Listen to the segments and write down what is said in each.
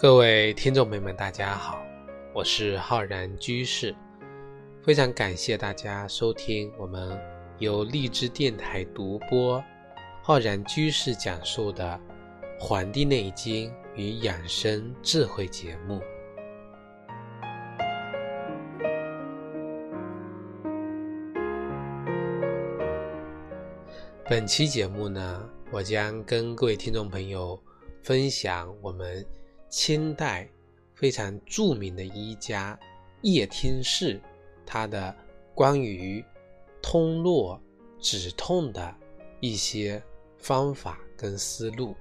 各位听众朋友们，大家好，我是浩然居士，非常感谢大家收听我们由荔枝电台独播、浩然居士讲述的《黄帝内经与养生智慧》节目。本期节目呢，我将跟各位听众朋友分享我们清代非常著名的医家叶天士他的关于通络止痛的一些方法跟思路。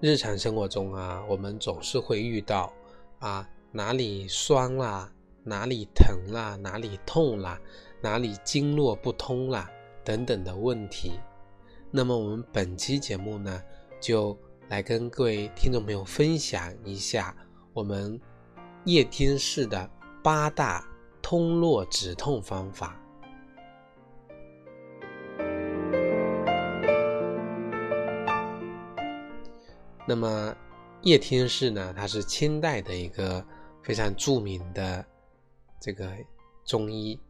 日常生活中啊，我们总是会遇到啊哪里酸啦。哪里疼啦，哪里痛啦，哪里经络不通啦，等等的问题。那么我们本期节目呢，就来跟各位听众朋友分享一下我们叶天士的八大通络止痛方法。那么叶天士呢，他是清代的一个非常著名的。这个中医，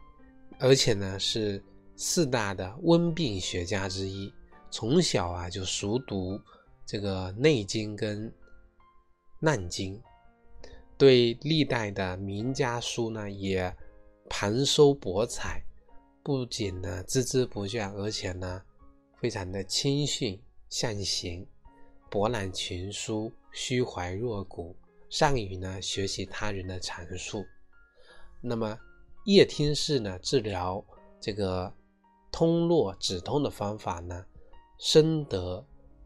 而且呢是四大的温病学家之一，从小啊就熟读这个《内经》跟《难经》，对历代的名家书呢也盘收博采，不仅呢孜孜不倦，而且呢非常的谦逊善行，博览群书，虚怀若谷，善于呢学习他人的阐述。那么叶天士呢治疗这个通络止痛的方法呢，深得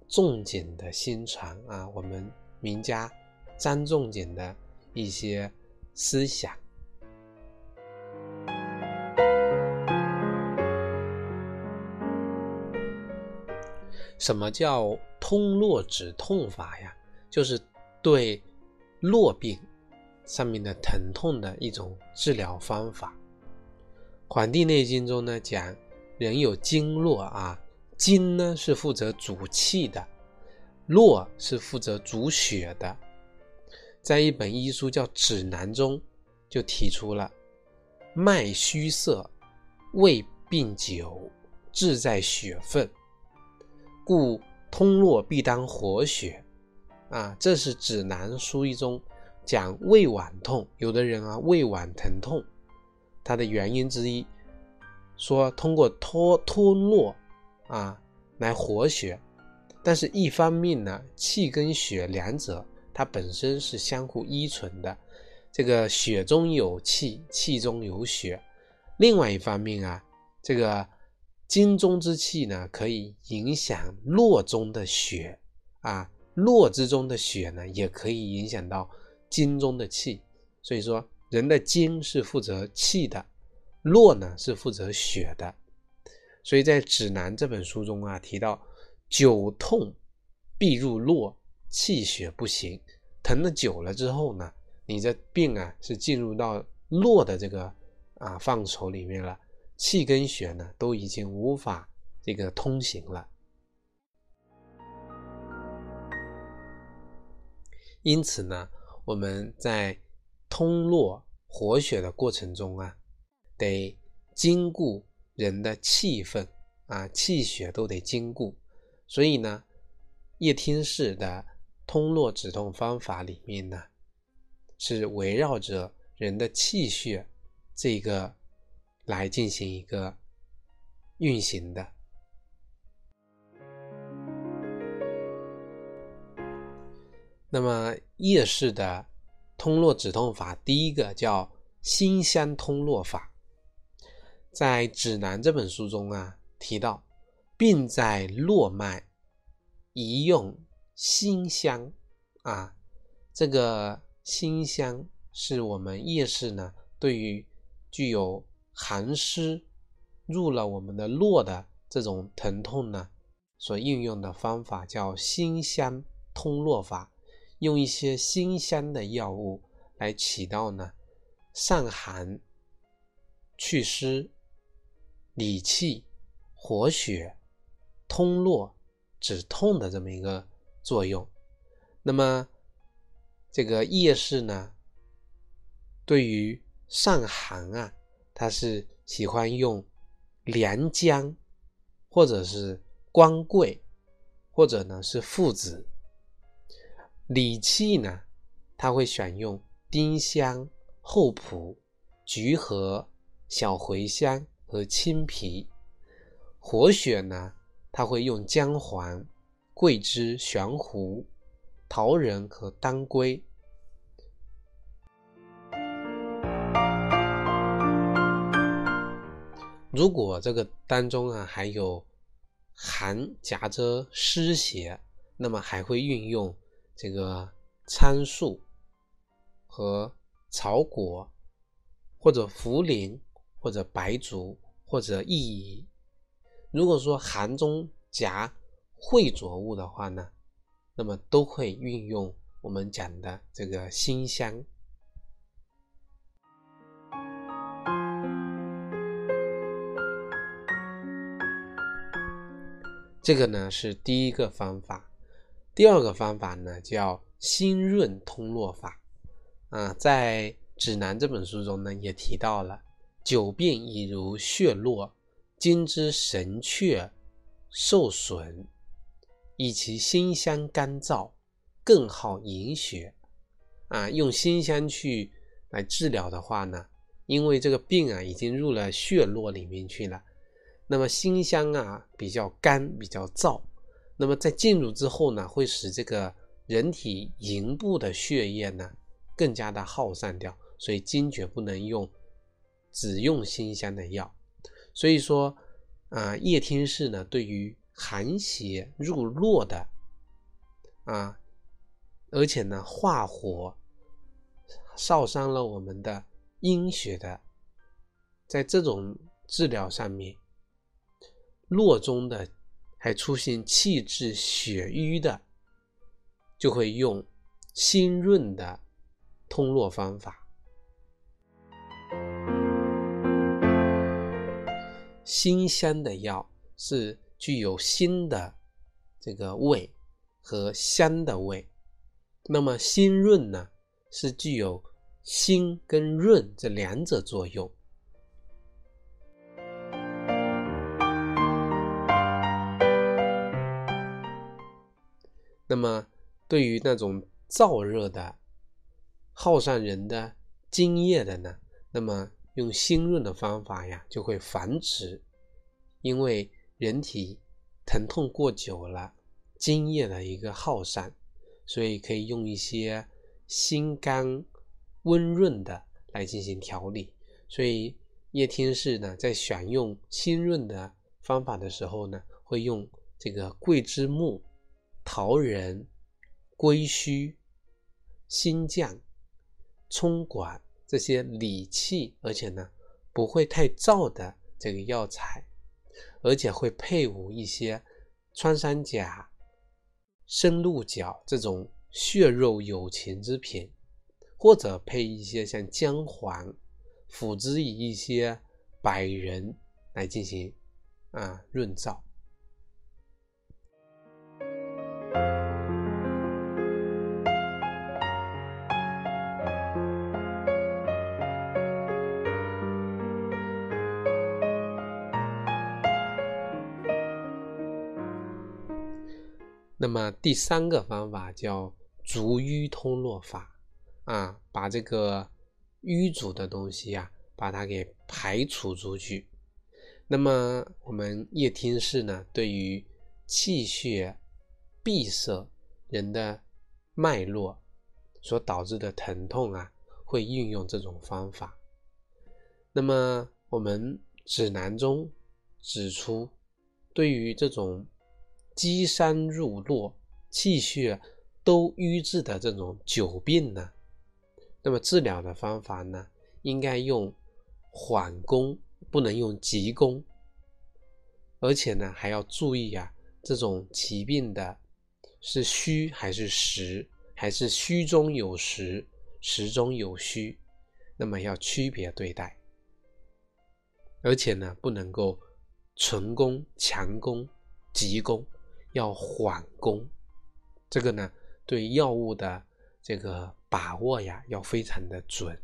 仲景的心传啊。我们名家张仲景的一些思想。什么叫通络止痛法呀？就是对络病。上面的疼痛的一种治疗方法，《黄帝内经》中呢讲，人有经络啊，经呢是负责主气的，络是负责主血的。在一本医书叫《指南》中，就提出了脉虚涩，胃病久，志在血分，故通络必当活血啊。这是《指南》书一中。讲胃脘痛，有的人啊胃脘疼痛，它的原因之一，说通过脱脱络啊来活血，但是一方面呢，气跟血两者它本身是相互依存的，这个血中有气，气中有血，另外一方面啊，这个经中之气呢可以影响络中的血啊，络之中的血呢也可以影响到。经中的气，所以说人的经是负责气的，络呢是负责血的。所以在《指南》这本书中啊，提到久痛必入络，气血不行。疼的久了之后呢，你这病啊是进入到络的这个啊范畴里面了，气跟血呢都已经无法这个通行了。因此呢。我们在通络活血的过程中啊，得兼顾人的气分啊，气血都得兼顾。所以呢，叶天士的通络止痛方法里面呢，是围绕着人的气血这个来进行一个运行的。那么叶氏的通络止痛法，第一个叫辛香通络法，在《指南》这本书中啊提到，病在络脉，宜用辛香啊。这个辛香是我们叶氏呢对于具有寒湿入了我们的络的这种疼痛呢所应用的方法，叫辛香通络法。用一些辛香的药物来起到呢散寒、祛湿、理气、活血、通络、止痛的这么一个作用。那么这个叶氏呢，对于上寒啊，它是喜欢用连姜，或者是光桂，或者呢是附子。理气呢，它会选用丁香、厚朴、橘核、小茴香和青皮。活血呢，它会用姜黄、桂枝、玄胡、桃仁和当归。如果这个当中啊还有寒夹着湿邪，那么还会运用这个苍术和草果，或者茯苓，或者白术，或者薏苡。如果说寒中夹秽浊物的话呢，那么都会运用我们讲的这个辛香。这个呢是第一个方法，第二个方法呢叫辛润通络法。啊，在指南这本书中呢也提到了，久病已如血络。今之神阙受损，以其辛香干燥，更好营血。啊，用辛香去来治疗的话呢，因为这个病啊已经入了血络里面去了，那么辛香啊比较干，比较燥，那么在进入之后呢，会使这个人体营部的血液呢更加的耗散掉，所以坚决不能用只用辛香的药。所以说，啊，叶天士呢，对于寒邪入络的，啊，而且呢，化火烧伤了我们的阴血的，在这种治疗上面，络中的还出现气滞血瘀的，就会用辛润的通络方法。辛香的药是具有辛的这个味和香的味，那么辛润呢是具有辛跟润这两者作用。那么对于那种燥热的、耗散人的津液的呢，那么。用辛润的方法呀，就会繁殖，因为人体疼痛过久了，津液的一个耗散，所以可以用一些辛甘温润的来进行调理。所以叶天士呢，在选用辛润的方法的时候呢，会用这个桂枝木、桃仁、归须、辛酱、葱管。这些理气，而且呢不会太燥的这个药材，而且会配伍一些穿山甲、生鹿角这种血肉有情之品，或者配一些像姜黄，辅之以一些百仁来进行啊润燥。那么第三个方法叫逐瘀通络法啊，把这个瘀阻的东西呀，把它给排除出去。那么我们叶天士呢，对于气血闭塞人的脉络所导致的疼痛啊，会运用这种方法。那么我们指南中指出，对于这种。积山入络，气血都瘀滞的这种久病呢，那么治疗的方法呢，应该用缓攻，不能用急攻。而且呢，还要注意啊，这种疾病的是虚还是实，还是虚中有实，实中有虚，那么要区别对待。而且呢，不能够纯攻强攻。急攻，要缓攻。这个呢，对药物的这个把握呀，要非常的准。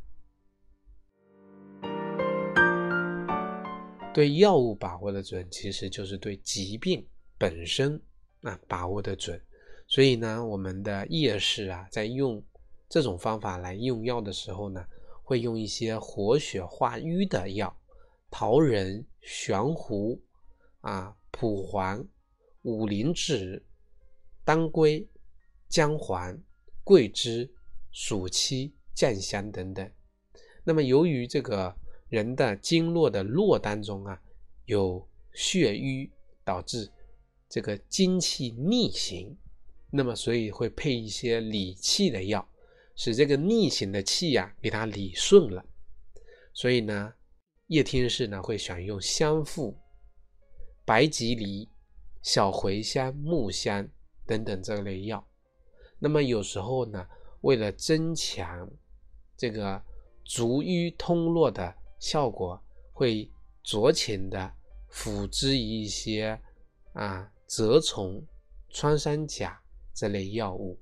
对药物把握的准，其实就是对疾病本身啊把握的准。所以呢，我们的夜市啊，在用这种方法来用药的时候呢，会用一些活血化瘀的药，桃仁、玄胡、啊蒲黄、五灵脂、当归、姜黄、桂枝、暑期、酱香等等。那么，由于这个人的经络的络当中啊，有血瘀，导致这个精气逆行。那么，所以会配一些理气的药，使这个逆行的气呀给它理顺了。所以呢，叶天士呢会选用香附、白吉梨、小茴香、木香等等这类药。那么有时候呢，为了增强这个逐瘀通络的效果，会酌情的辅之一些啊蛰虫、穿山甲。这类药物，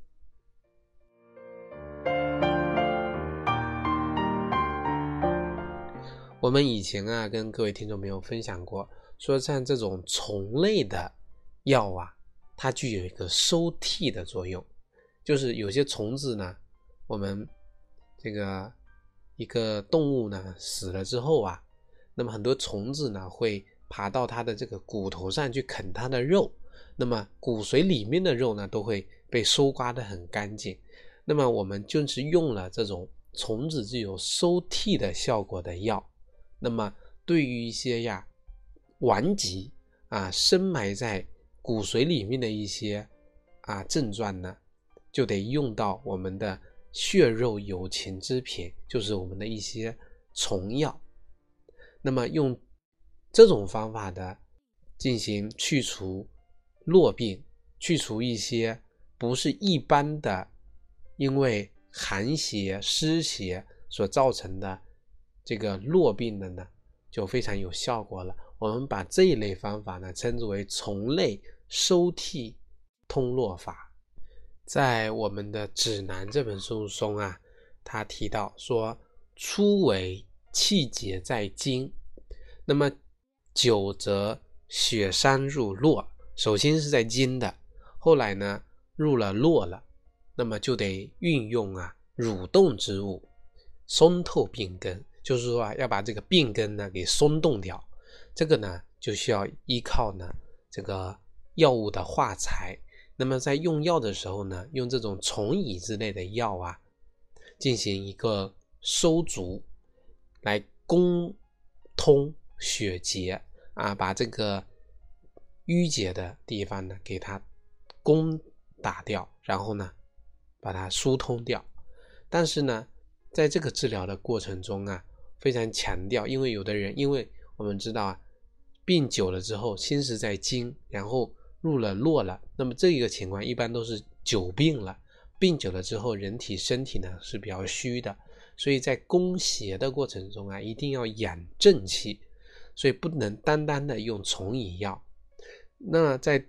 我们以前啊跟各位听众朋友分享过，说像这种虫类的药啊，它具有一个收替的作用，就是有些虫子呢，我们这个一个动物呢死了之后啊，那么很多虫子呢会爬到它的这个骨头上去啃它的肉。那么骨髓里面的肉呢，都会被收刮的很干净。那么我们就是用了这种虫子具有收替的效果的药。那么对于一些呀顽疾啊深埋在骨髓里面的一些啊症状呢，就得用到我们的血肉有情之品，就是我们的一些虫药。那么用这种方法的进行去除。络病去除一些不是一般的，因为寒邪湿邪所造成的这个络病的呢，就非常有效果了。我们把这一类方法呢，称之为虫类收替通络法。在我们的指南这本书中啊，他提到说，初为气结在筋，那么久则血伤入络。首先是在筋的，后来呢入了络了，那么就得运用啊蠕动之物，松透病根，就是说啊要把这个病根呢给松动掉，这个呢就需要依靠呢这个药物的化材。那么在用药的时候呢，用这种虫蚁之类的药啊，进行一个收足，来攻通血结啊，把这个。淤结的地方呢，给它攻打掉，然后呢，把它疏通掉。但是呢，在这个治疗的过程中啊，非常强调，因为有的人，因为我们知道啊，病久了之后，心是在惊，然后入了络了，那么这一个情况一般都是久病了，病久了之后，人体身体呢是比较虚的，所以在攻邪的过程中啊，一定要养正气，所以不能单单的用虫蚁药。那在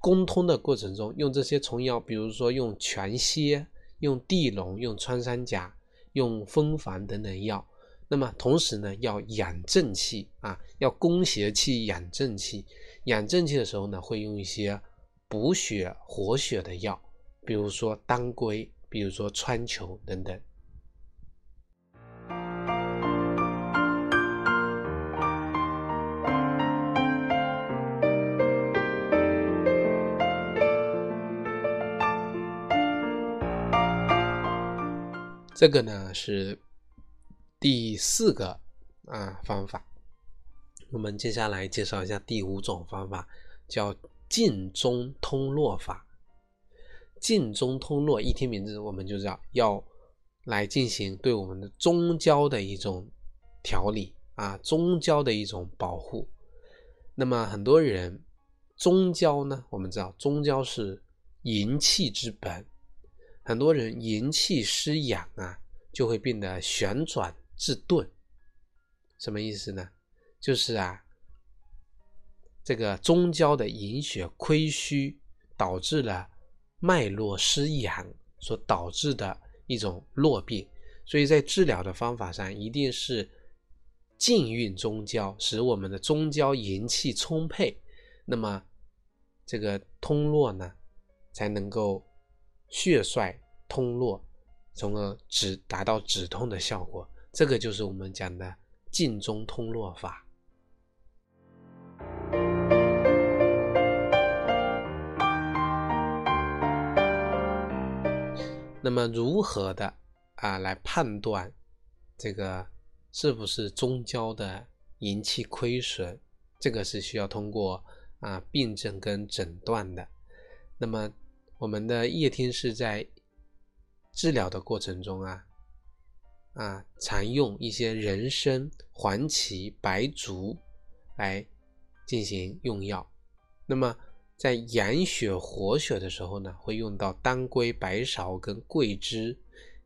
攻通的过程中，用这些虫药，比如说用全蝎、用地龙、用穿山甲、用蜂房等等药。那么同时呢，要养正气啊，要攻邪气、养正气。养正气的时候呢，会用一些补血活血的药，比如说当归，比如说川穹等等。这个呢是第四个啊方法，我们接下来介绍一下第五种方法，叫静中通络法。静中通络，一听名字我们就知道要来进行对我们的中焦的一种调理啊，中焦的一种保护。那么很多人中焦呢，我们知道中焦是营气之本。很多人营气失养啊，就会变得旋转自顿。什么意思呢？就是啊，这个中焦的营血亏虚，导致了脉络失养所导致的一种络病。所以在治疗的方法上，一定是静运中焦，使我们的中焦营气充沛，那么这个通络呢，才能够血衰通络，从而止达到止痛的效果。这个就是我们讲的静中通络法。那么如何的？啊，来判断这个是不是中焦的营气亏损，这个是需要通过啊病症跟诊断的。那么我们的叶天士在治疗的过程中啊啊，常用一些人参、黄芪、白术来进行用药。那么在养血活血的时候呢，会用到当归、白芍跟桂枝。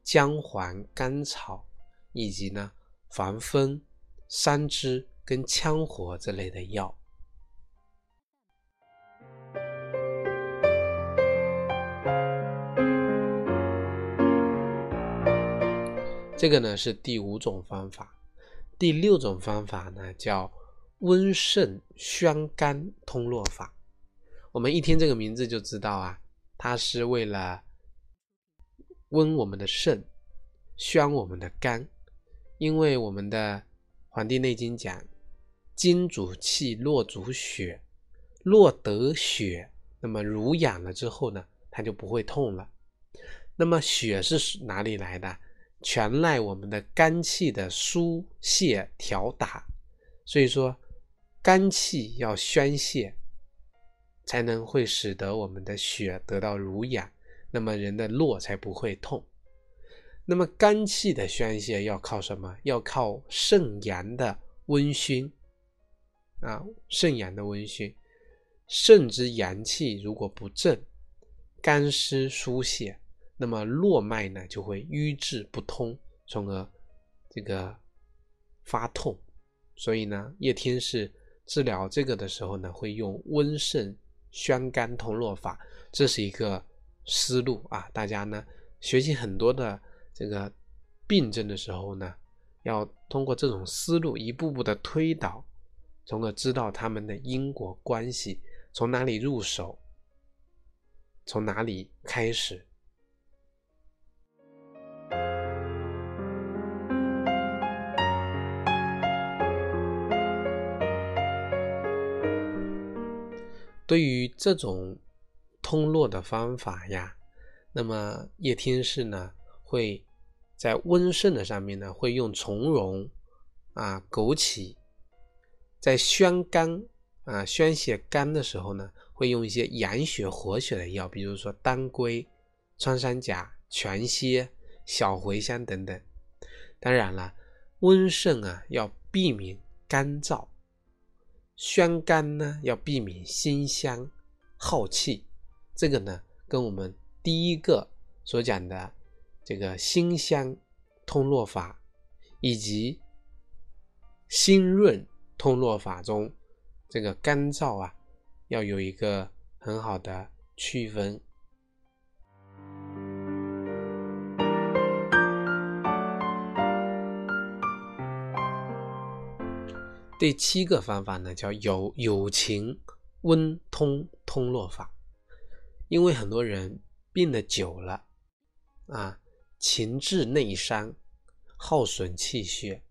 姜黄、甘草，以及呢防风、三枝跟羌活这类的药。这个呢是第五种方法。第六种方法呢叫温肾宣肝通络法。我们一听这个名字就知道啊，它是为了。温我们的肾，宣我们的肝，因为我们的《黄帝内经》讲，筋主气，络主血，络得血，那么濡养了之后呢，它就不会痛了。那么血是哪里来的？全赖我们的肝气的疏泄调达。所以说，肝气要宣泄，才能会使得我们的血得到濡养。那么人的络才不会痛。那么肝气的宣泄要靠什么？要靠肾阳的温煦啊，肾阳的温煦。肾之阳气如果不正，肝湿疏泄，那么络脉呢就会瘀滞不通，从而这个发痛。所以呢，叶天士治疗这个的时候呢，会用温肾宣肝通络法，这是一个。思路啊，大家呢学习很多的这个病症的时候呢，要通过这种思路一步步的推导，从而知道他们的因果关系，从哪里入手，从哪里开始。对于这种。通络的方法呀，那么叶天士呢会在温肾的上面呢会用从容啊、枸杞，在宣肝啊、宣泄肝的时候呢，会用一些养血活血的药，比如说当归、穿山甲、全蝎、小茴香等等。当然了，温肾啊要避免干燥，宣肝呢要避免辛香耗气。这个呢，跟我们第一个所讲的这个辛香通络法以及辛润通络法中这个干燥啊，要有一个很好的区分。第七个方法呢，叫有有情温通通络法。因为很多人病的久了，啊，情志内伤，耗损气血，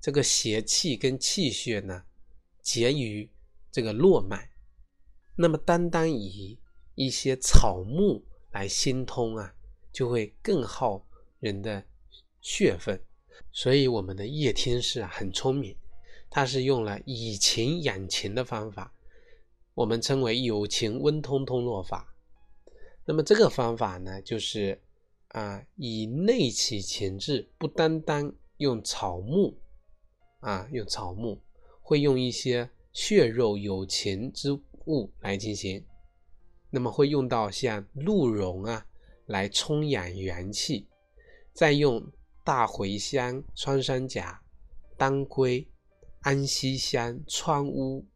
这个邪气跟气血呢结于这个络脉，那么单单以一些草木来心通啊，就会更耗人的血分。所以我们的叶天士啊很聪明，他是用了以情养情的方法，我们称为有情温通通络法。那么这个方法呢，就是啊，以内起情志，不单单用草木啊，用草木，会用一些血肉有情之物来进行。那么会用到像鹿茸啊，来充养元气，再用大茴香、穿山甲、当归、安息香、川乌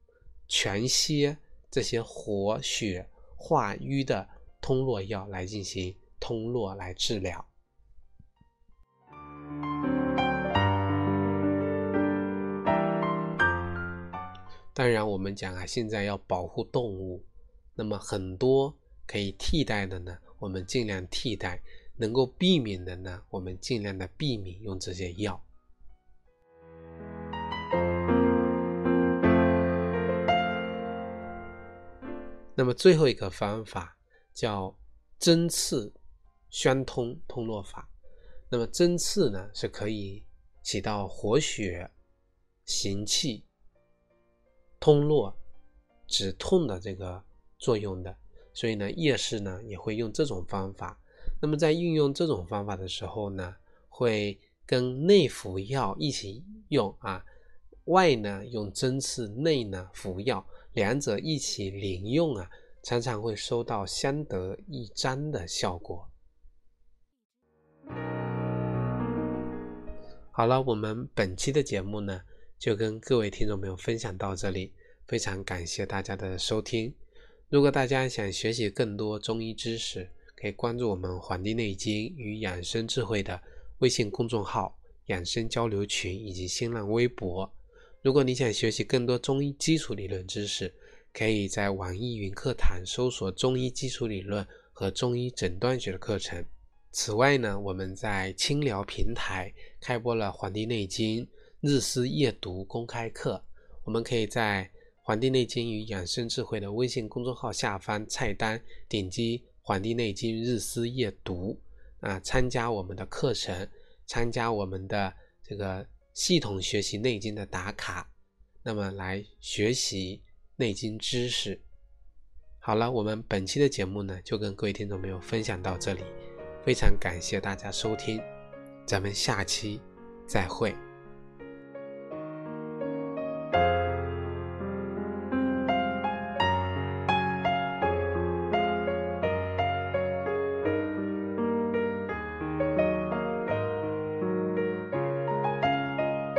全蝎这些活血化瘀的通络药来进行通络来治疗。当然，我们讲啊，现在要保护动物，那么很多可以替代的呢，我们尽量替代；能够避免的呢，我们尽量的避免用这些药。那么最后一个方法叫针刺宣通通络法。那么针刺呢，是可以起到活血行气。通络、止痛的这个作用的，所以呢，夜市呢也会用这种方法。那么在运用这种方法的时候呢，会跟内服药一起用啊，外呢用针刺，内呢服药，两者一起临用啊，常常会收到相得益彰的效果。好了，我们本期的节目呢。就跟各位听众朋友分享到这里，非常感谢大家的收听。如果大家想学习更多中医知识，可以关注我们《黄帝内经与养生智慧》的微信公众号、养生交流群以及新浪微博。如果你想学习更多中医基础理论知识，可以在网易云课堂搜索“中医基础理论”和“中医诊断学”的课程。此外呢，我们在清聊平台开播了《黄帝内经》。日思夜读公开课，我们可以在《黄帝内经与养生智慧》的微信公众号下方菜单点击《黄帝内经日思夜读》啊，参加我们的课程，参加我们的这个系统学习内经的打卡，那么来学习内经知识。好了，我们本期的节目呢，就跟各位听众朋友分享到这里，非常感谢大家收听，咱们下期再会。